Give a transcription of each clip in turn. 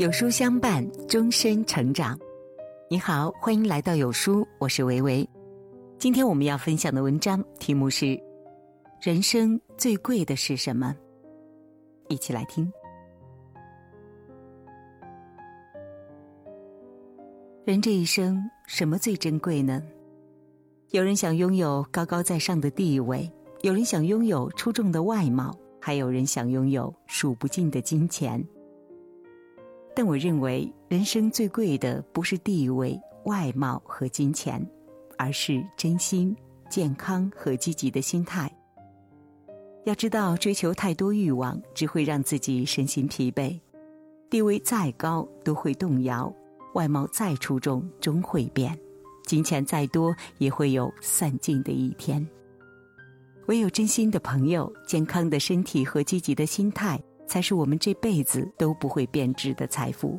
有书相伴，终身成长。你好，欢迎来到有书，我是维维。今天我们要分享的文章题目是《人生最贵的是什么》，一起来听。人这一生，什么最珍贵呢？有人想拥有高高在上的地位，有人想拥有出众的外貌，还有人想拥有数不尽的金钱。但我认为，人生最贵的不是地位、外貌和金钱，而是真心、健康和积极的心态。要知道，追求太多欲望只会让自己身心疲惫。地位再高都会动摇，外貌再出众终会变，金钱再多也会有散尽的一天。唯有真心的朋友、健康的身体和积极的心态。才是我们这辈子都不会变质的财富。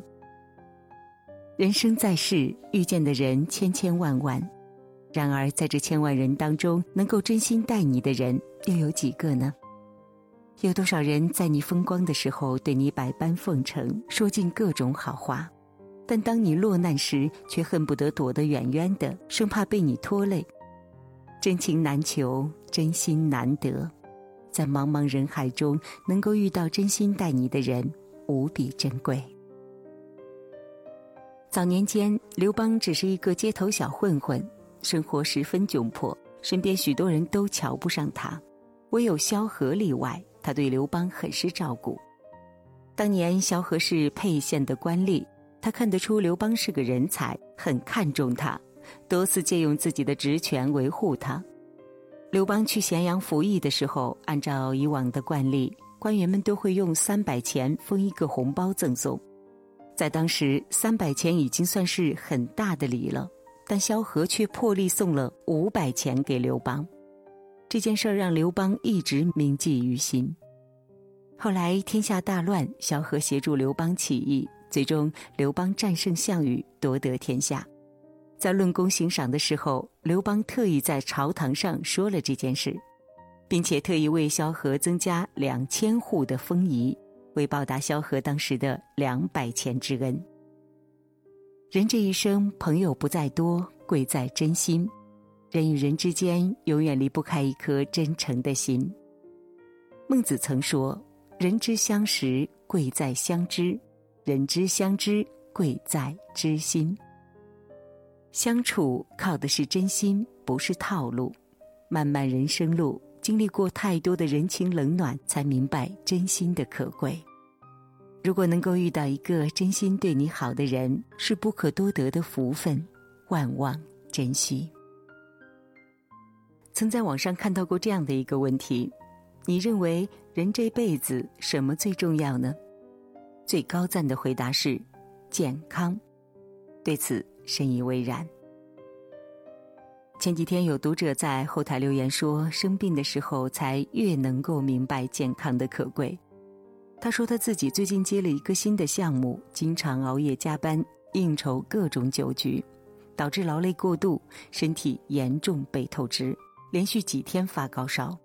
人生在世，遇见的人千千万万，然而在这千万人当中，能够真心待你的人又有几个呢？有多少人在你风光的时候对你百般奉承，说尽各种好话，但当你落难时，却恨不得躲得远远的，生怕被你拖累。真情难求，真心难得。在茫茫人海中，能够遇到真心待你的人，无比珍贵。早年间，刘邦只是一个街头小混混，生活十分窘迫，身边许多人都瞧不上他，唯有萧何例外，他对刘邦很是照顾。当年萧何是沛县的官吏，他看得出刘邦是个人才，很看重他，多次借用自己的职权维护他。刘邦去咸阳服役的时候，按照以往的惯例，官员们都会用三百钱封一个红包赠送。在当时，三百钱已经算是很大的礼了，但萧何却破例送了五百钱给刘邦。这件事儿让刘邦一直铭记于心。后来天下大乱，萧何协助刘邦起义，最终刘邦战胜项羽，夺得天下。在论功行赏的时候，刘邦特意在朝堂上说了这件事，并且特意为萧何增加两千户的封邑，为报答萧何当时的两百钱之恩。人这一生，朋友不在多，贵在真心。人与人之间，永远离不开一颗真诚的心。孟子曾说：“人之相识，贵在相知；人之相知，贵在知心。”相处靠的是真心，不是套路。漫漫人生路，经历过太多的人情冷暖，才明白真心的可贵。如果能够遇到一个真心对你好的人，是不可多得的福分，万望珍惜。曾在网上看到过这样的一个问题：你认为人这辈子什么最重要呢？最高赞的回答是健康。对此。深以为然。前几天有读者在后台留言说，生病的时候才越能够明白健康的可贵。他说他自己最近接了一个新的项目，经常熬夜加班，应酬各种酒局，导致劳累过度，身体严重被透支，连续几天发高烧。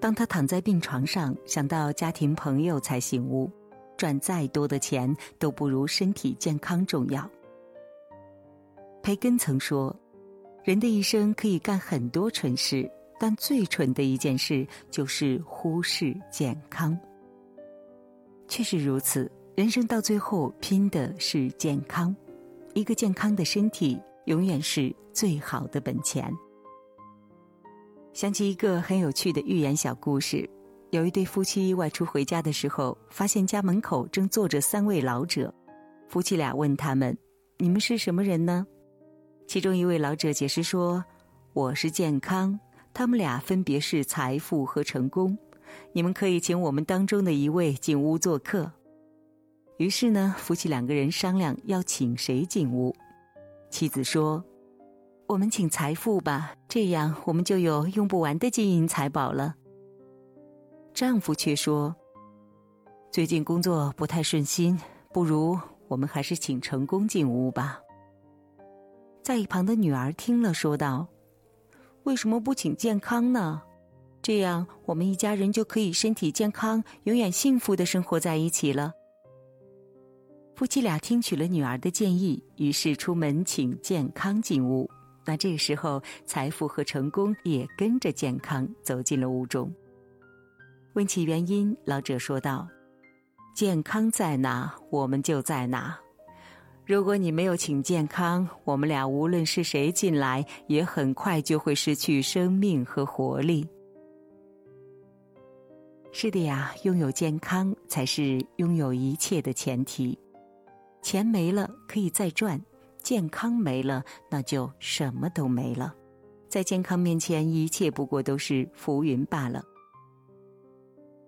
当他躺在病床上，想到家庭朋友，才醒悟：赚再多的钱都不如身体健康重要。培根曾说：“人的一生可以干很多蠢事，但最蠢的一件事就是忽视健康。”确实如此，人生到最后拼的是健康。一个健康的身体，永远是最好的本钱。想起一个很有趣的寓言小故事：有一对夫妻外出回家的时候，发现家门口正坐着三位老者。夫妻俩问他们：“你们是什么人呢？”其中一位老者解释说：“我是健康，他们俩分别是财富和成功。你们可以请我们当中的一位进屋做客。”于是呢，夫妻两个人商量要请谁进屋。妻子说：“我们请财富吧，这样我们就有用不完的金银财宝了。”丈夫却说：“最近工作不太顺心，不如我们还是请成功进屋吧。”在一旁的女儿听了，说道：“为什么不请健康呢？这样我们一家人就可以身体健康，永远幸福的生活在一起了。”夫妻俩听取了女儿的建议，于是出门请健康进屋。那这个时候，财富和成功也跟着健康走进了屋中。问起原因，老者说道：“健康在哪，我们就在哪。如果你没有请健康，我们俩无论是谁进来，也很快就会失去生命和活力。”是的呀，拥有健康才是拥有一切的前提。钱没了可以再赚，健康没了那就什么都没了。在健康面前，一切不过都是浮云罢了。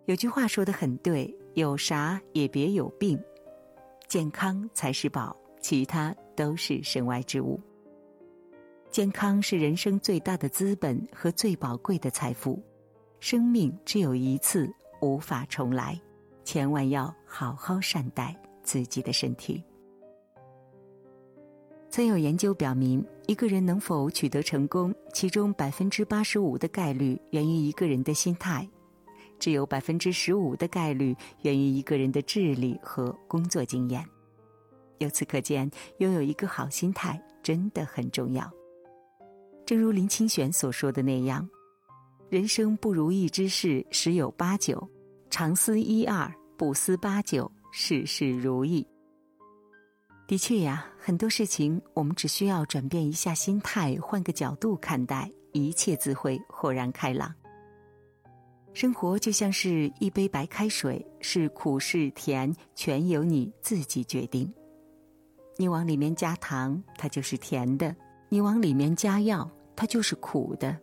有句话说的很对：有啥也别有病，健康才是宝，其他都是身外之物。健康是人生最大的资本和最宝贵的财富，生命只有一次，无法重来，千万要好好善待。自己的身体。曾有研究表明，一个人能否取得成功，其中百分之八十五的概率源于一个人的心态，只有百分之十五的概率源于一个人的智力和工作经验。由此可见，拥有一个好心态真的很重要。正如林清玄所说的那样：“人生不如意之事十有八九，常思一二，不思八九。”事事如意。的确呀，很多事情我们只需要转变一下心态，换个角度看待，一切自会豁然开朗。生活就像是一杯白开水，是苦是甜，全由你自己决定。你往里面加糖，它就是甜的；你往里面加药，它就是苦的。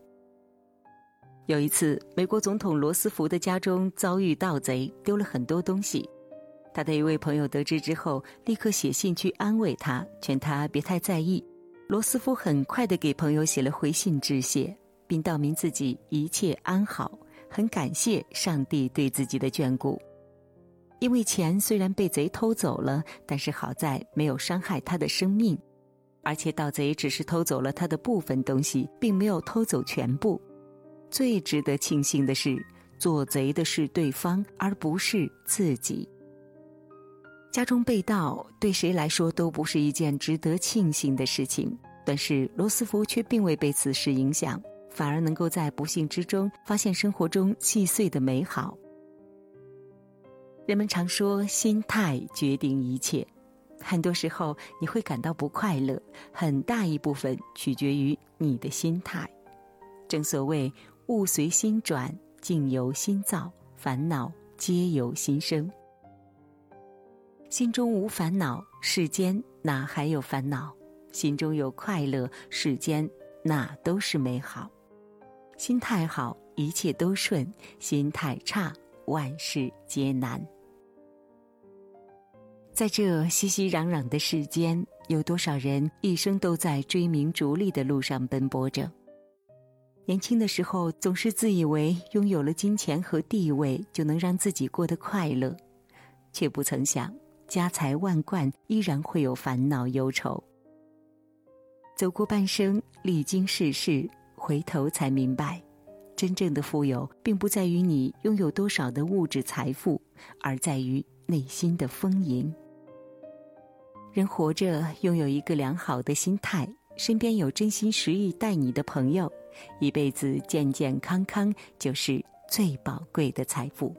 有一次，美国总统罗斯福的家中遭遇盗贼，丢了很多东西。他的一位朋友得知之后，立刻写信去安慰他，劝他别太在意。罗斯福很快的给朋友写了回信致谢，并道明自己一切安好，很感谢上帝对自己的眷顾。因为钱虽然被贼偷走了，但是好在没有伤害他的生命，而且盗贼只是偷走了他的部分东西，并没有偷走全部。最值得庆幸的是，做贼的是对方，而不是自己。家中被盗，对谁来说都不是一件值得庆幸的事情。但是罗斯福却并未被此事影响，反而能够在不幸之中发现生活中细碎的美好。人们常说，心态决定一切。很多时候，你会感到不快乐，很大一部分取决于你的心态。正所谓，物随心转，境由心造，烦恼皆由心生。心中无烦恼，世间哪还有烦恼？心中有快乐，世间哪都是美好。心态好，一切都顺；心态差，万事皆难。在这熙熙攘攘的世间，有多少人一生都在追名逐利的路上奔波着？年轻的时候，总是自以为拥有了金钱和地位，就能让自己过得快乐，却不曾想。家财万贯，依然会有烦恼忧愁。走过半生，历经世事，回头才明白，真正的富有，并不在于你拥有多少的物质财富，而在于内心的丰盈。人活着，拥有一个良好的心态，身边有真心实意待你的朋友，一辈子健健康康，就是最宝贵的财富。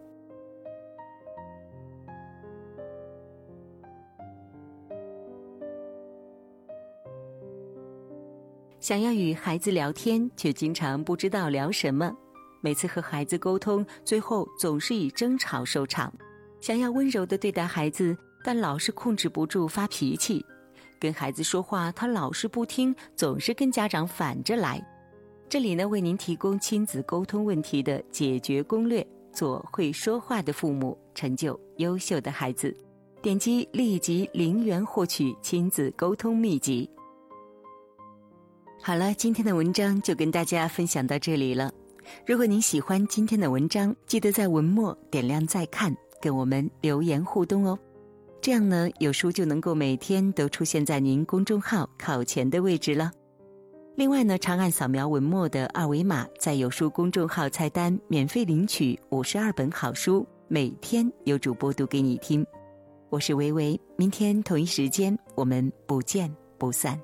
想要与孩子聊天，却经常不知道聊什么；每次和孩子沟通，最后总是以争吵收场。想要温柔的对待孩子，但老是控制不住发脾气；跟孩子说话，他老是不听，总是跟家长反着来。这里呢，为您提供亲子沟通问题的解决攻略，做会说话的父母，成就优秀的孩子。点击立即零元获取亲子沟通秘籍。好了，今天的文章就跟大家分享到这里了。如果您喜欢今天的文章，记得在文末点亮再看，跟我们留言互动哦。这样呢，有书就能够每天都出现在您公众号考前的位置了。另外呢，长按扫描文末的二维码，在有书公众号菜单免费领取五十二本好书，每天有主播读给你听。我是维维，明天同一时间我们不见不散。